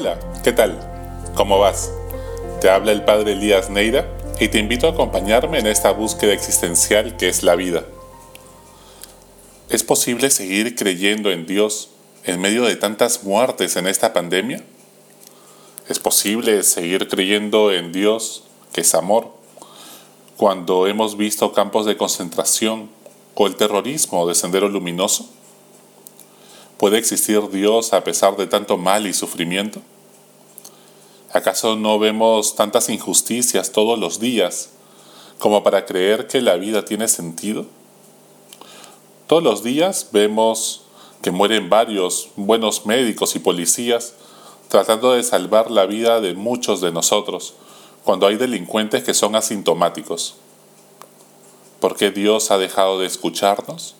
Hola, ¿qué tal? ¿Cómo vas? Te habla el padre Elías Neira y te invito a acompañarme en esta búsqueda existencial que es la vida. ¿Es posible seguir creyendo en Dios en medio de tantas muertes en esta pandemia? ¿Es posible seguir creyendo en Dios, que es amor, cuando hemos visto campos de concentración o el terrorismo de Sendero Luminoso? ¿Puede existir Dios a pesar de tanto mal y sufrimiento? ¿Acaso no vemos tantas injusticias todos los días como para creer que la vida tiene sentido? Todos los días vemos que mueren varios buenos médicos y policías tratando de salvar la vida de muchos de nosotros cuando hay delincuentes que son asintomáticos. ¿Por qué Dios ha dejado de escucharnos?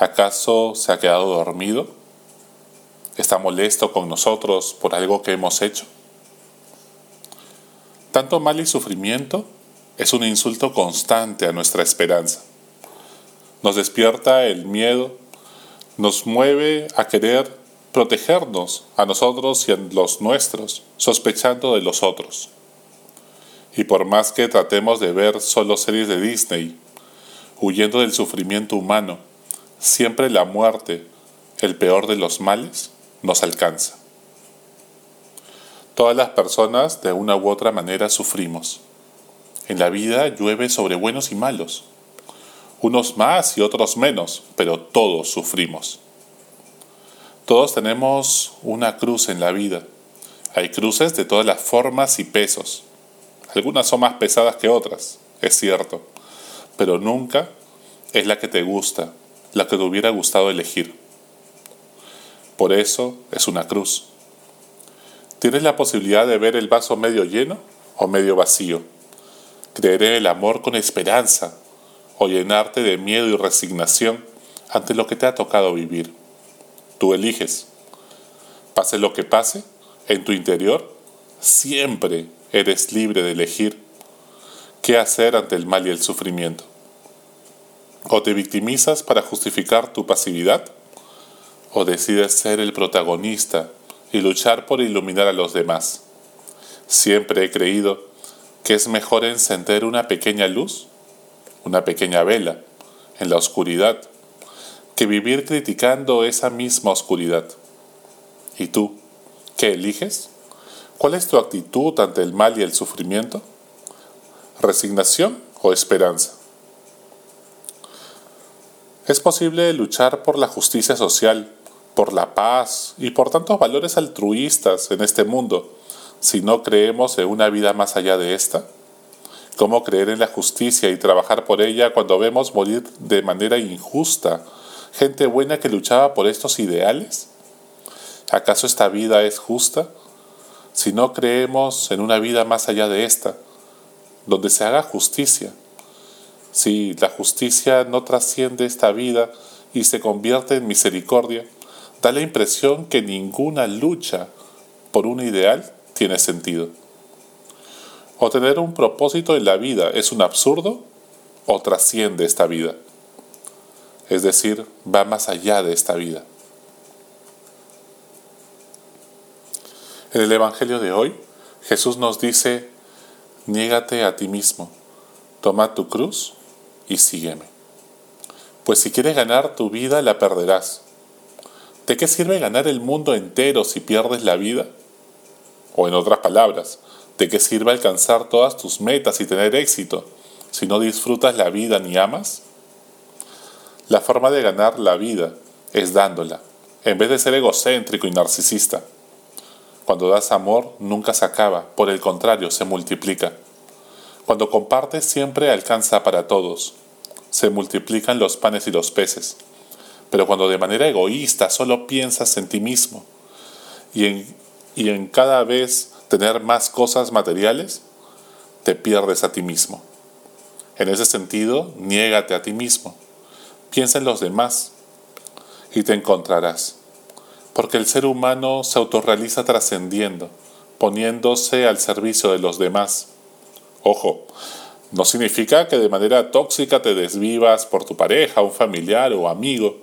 ¿Acaso se ha quedado dormido? ¿Está molesto con nosotros por algo que hemos hecho? Tanto mal y sufrimiento es un insulto constante a nuestra esperanza. Nos despierta el miedo, nos mueve a querer protegernos a nosotros y a los nuestros, sospechando de los otros. Y por más que tratemos de ver solo series de Disney, huyendo del sufrimiento humano, siempre la muerte, el peor de los males, nos alcanza. Todas las personas de una u otra manera sufrimos. En la vida llueve sobre buenos y malos. Unos más y otros menos, pero todos sufrimos. Todos tenemos una cruz en la vida. Hay cruces de todas las formas y pesos. Algunas son más pesadas que otras, es cierto, pero nunca es la que te gusta, la que te hubiera gustado elegir. Por eso es una cruz. Tienes la posibilidad de ver el vaso medio lleno o medio vacío, creer en el amor con esperanza o llenarte de miedo y resignación ante lo que te ha tocado vivir. Tú eliges. Pase lo que pase, en tu interior siempre eres libre de elegir qué hacer ante el mal y el sufrimiento. O te victimizas para justificar tu pasividad, o decides ser el protagonista y luchar por iluminar a los demás. Siempre he creído que es mejor encender una pequeña luz, una pequeña vela, en la oscuridad, que vivir criticando esa misma oscuridad. ¿Y tú? ¿Qué eliges? ¿Cuál es tu actitud ante el mal y el sufrimiento? ¿Resignación o esperanza? Es posible luchar por la justicia social, por la paz y por tantos valores altruistas en este mundo si no creemos en una vida más allá de esta? ¿Cómo creer en la justicia y trabajar por ella cuando vemos morir de manera injusta gente buena que luchaba por estos ideales? ¿Acaso esta vida es justa? Si no creemos en una vida más allá de esta, donde se haga justicia, si la justicia no trasciende esta vida y se convierte en misericordia, da la impresión que ninguna lucha por un ideal tiene sentido. O tener un propósito en la vida es un absurdo o trasciende esta vida. Es decir, va más allá de esta vida. En el Evangelio de hoy, Jesús nos dice, niégate a ti mismo, toma tu cruz y sígueme. Pues si quieres ganar tu vida, la perderás. ¿De qué sirve ganar el mundo entero si pierdes la vida? O en otras palabras, ¿de qué sirve alcanzar todas tus metas y tener éxito si no disfrutas la vida ni amas? La forma de ganar la vida es dándola, en vez de ser egocéntrico y narcisista. Cuando das amor nunca se acaba, por el contrario, se multiplica. Cuando compartes siempre alcanza para todos. Se multiplican los panes y los peces. Pero cuando de manera egoísta solo piensas en ti mismo y en, y en cada vez tener más cosas materiales, te pierdes a ti mismo. En ese sentido, niégate a ti mismo. Piensa en los demás y te encontrarás. Porque el ser humano se autorrealiza trascendiendo, poniéndose al servicio de los demás Ojo, no significa que de manera tóxica te desvivas por tu pareja, un familiar o amigo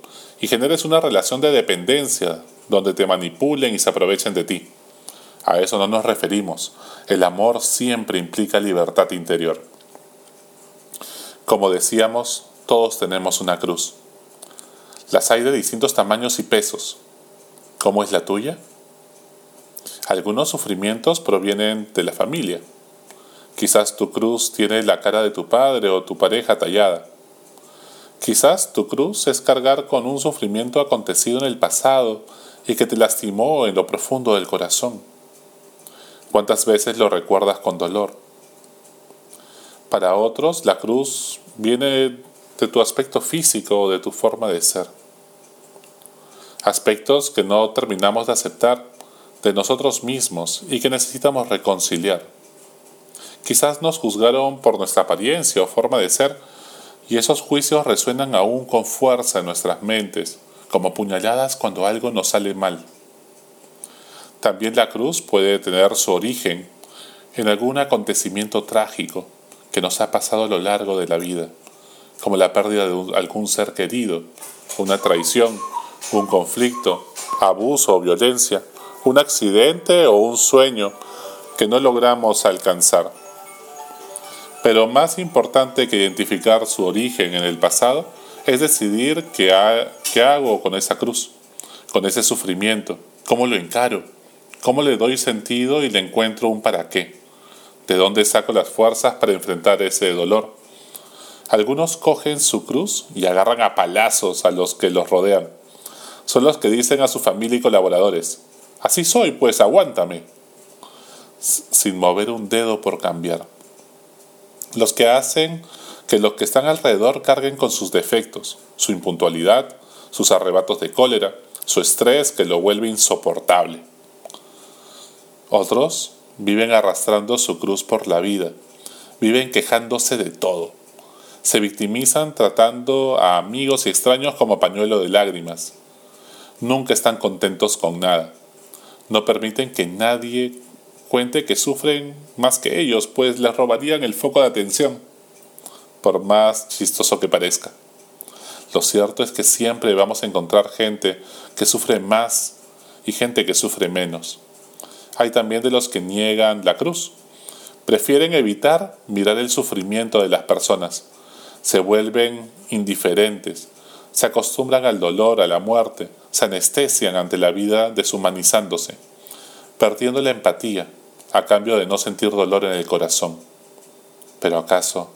y generes una relación de dependencia donde te manipulen y se aprovechen de ti. A eso no nos referimos. El amor siempre implica libertad interior. Como decíamos, todos tenemos una cruz. Las hay de distintos tamaños y pesos. ¿Cómo es la tuya? Algunos sufrimientos provienen de la familia. Quizás tu cruz tiene la cara de tu padre o tu pareja tallada. Quizás tu cruz es cargar con un sufrimiento acontecido en el pasado y que te lastimó en lo profundo del corazón. ¿Cuántas veces lo recuerdas con dolor? Para otros, la cruz viene de tu aspecto físico o de tu forma de ser. Aspectos que no terminamos de aceptar de nosotros mismos y que necesitamos reconciliar. Quizás nos juzgaron por nuestra apariencia o forma de ser y esos juicios resuenan aún con fuerza en nuestras mentes, como puñaladas cuando algo nos sale mal. También la cruz puede tener su origen en algún acontecimiento trágico que nos ha pasado a lo largo de la vida, como la pérdida de algún ser querido, una traición, un conflicto, abuso o violencia, un accidente o un sueño que no logramos alcanzar. Pero más importante que identificar su origen en el pasado es decidir qué, hago con esa cruz, con ese sufrimiento, cómo lo encaro, cómo le doy sentido y le encuentro un para qué, de dónde saco las fuerzas para enfrentar ese dolor. Algunos cogen su cruz y agarran a palazos a los que los rodean. Son los que dicen a su familia y colaboradores, así soy, pues aguántame, sin mover un dedo por cambiar los que hacen que los que están alrededor carguen con sus defectos, su impuntualidad, sus arrebatos de cólera, su estrés que lo vuelve insoportable. Otros viven arrastrando su cruz por la vida, viven quejándose de todo, se victimizan tratando a amigos y extraños como pañuelo de lágrimas, nunca están contentos con nada, no permiten que nadie cuente que sufren más que ellos, pues les robarían el foco de atención, por más chistoso que parezca. Lo cierto es que siempre vamos a encontrar gente que sufre más y gente que sufre menos. Hay también de los que niegan la cruz. Prefieren evitar mirar el sufrimiento de las personas. Se vuelven indiferentes. Se acostumbran al dolor, a la muerte. Se anestesian ante la vida deshumanizándose perdiendo la empatía a cambio de no sentir dolor en el corazón. Pero acaso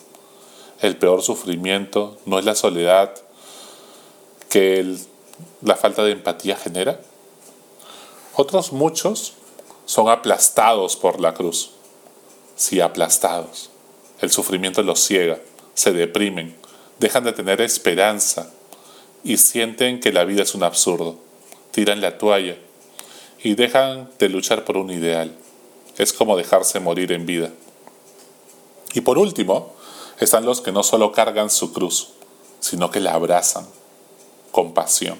el peor sufrimiento no es la soledad que la falta de empatía genera? Otros muchos son aplastados por la cruz. Sí, aplastados. El sufrimiento los ciega, se deprimen, dejan de tener esperanza y sienten que la vida es un absurdo. Tiran la toalla y dejan de luchar por un ideal. Es como dejarse morir en vida. Y por último, están los que no solo cargan su cruz, sino que la abrazan con pasión.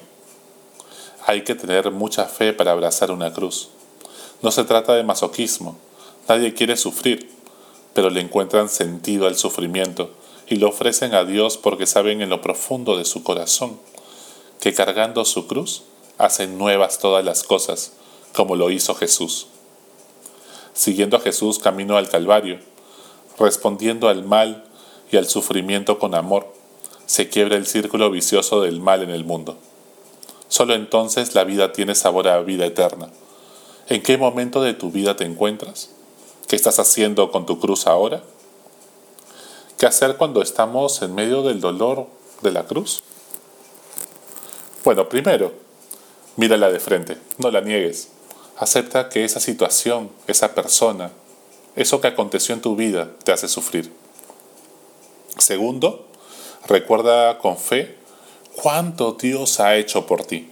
Hay que tener mucha fe para abrazar una cruz. No se trata de masoquismo, nadie quiere sufrir, pero le encuentran sentido al sufrimiento y lo ofrecen a Dios porque saben en lo profundo de su corazón que cargando su cruz hacen nuevas todas las cosas como lo hizo Jesús. Siguiendo a Jesús camino al Calvario, respondiendo al mal y al sufrimiento con amor, se quiebra el círculo vicioso del mal en el mundo. Solo entonces la vida tiene sabor a vida eterna. ¿En qué momento de tu vida te encuentras? ¿Qué estás haciendo con tu cruz ahora? ¿Qué hacer cuando estamos en medio del dolor de la cruz? Bueno, primero, mírala de frente, no la niegues. Acepta que esa situación, esa persona, eso que aconteció en tu vida te hace sufrir. Segundo, recuerda con fe cuánto Dios ha hecho por ti,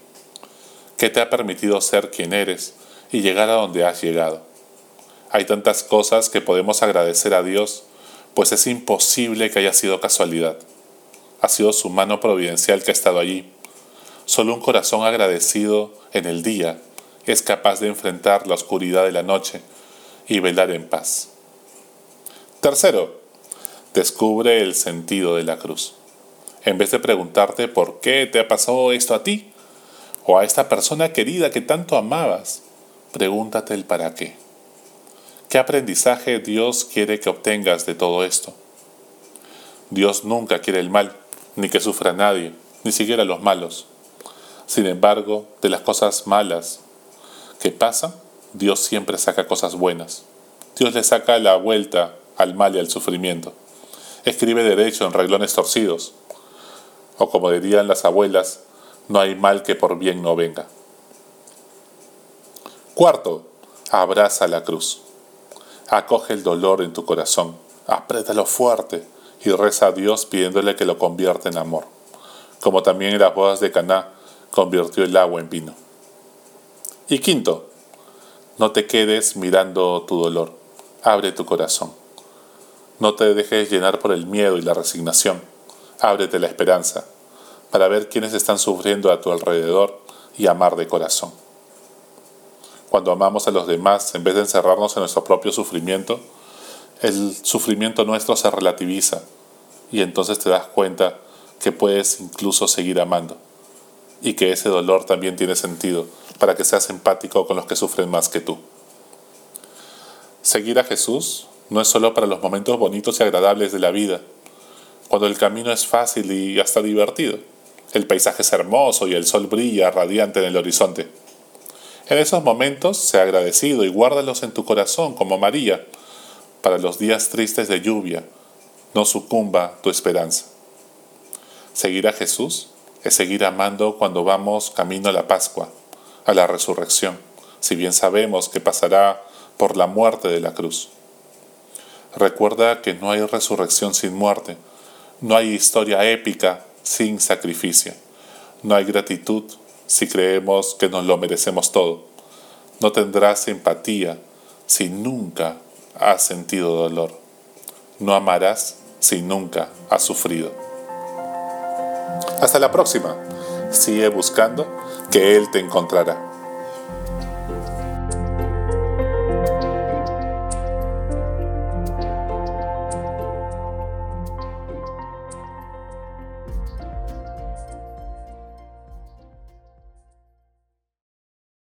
que te ha permitido ser quien eres y llegar a donde has llegado. Hay tantas cosas que podemos agradecer a Dios, pues es imposible que haya sido casualidad. Ha sido su mano providencial que ha estado allí. Solo un corazón agradecido en el día es capaz de enfrentar la oscuridad de la noche y velar en paz. Tercero, descubre el sentido de la cruz. En vez de preguntarte por qué te ha pasado esto a ti o a esta persona querida que tanto amabas, pregúntate el para qué. ¿Qué aprendizaje Dios quiere que obtengas de todo esto? Dios nunca quiere el mal, ni que sufra nadie, ni siquiera los malos. Sin embargo, de las cosas malas que pasan, Dios siempre saca cosas buenas. Dios le saca la vuelta al mal y al sufrimiento. Escribe derecho en reglones torcidos. O como dirían las abuelas, no hay mal que por bien no venga. Cuarto, abraza la cruz. Acoge el dolor en tu corazón, apriétalo fuerte y reza a Dios pidiéndole que lo convierta en amor, como también en las bodas de Caná convirtió el agua en vino. Y quinto, no te quedes mirando tu dolor, abre tu corazón. No te dejes llenar por el miedo y la resignación, ábrete la esperanza para ver quiénes están sufriendo a tu alrededor y amar de corazón. Cuando amamos a los demás, en vez de encerrarnos en nuestro propio sufrimiento, el sufrimiento nuestro se relativiza y entonces te das cuenta que puedes incluso seguir amando y que ese dolor también tiene sentido para que seas empático con los que sufren más que tú. Seguir a Jesús no es solo para los momentos bonitos y agradables de la vida, cuando el camino es fácil y hasta divertido, el paisaje es hermoso y el sol brilla radiante en el horizonte. En esos momentos, sea agradecido y guárdalos en tu corazón como María, para los días tristes de lluvia, no sucumba tu esperanza. Seguir a Jesús es seguir amando cuando vamos camino a la Pascua, a la resurrección, si bien sabemos que pasará por la muerte de la cruz. Recuerda que no hay resurrección sin muerte, no hay historia épica sin sacrificio, no hay gratitud si creemos que nos lo merecemos todo. No tendrás empatía si nunca has sentido dolor. No amarás si nunca has sufrido. Hasta la próxima. Sigue buscando que Él te encontrará.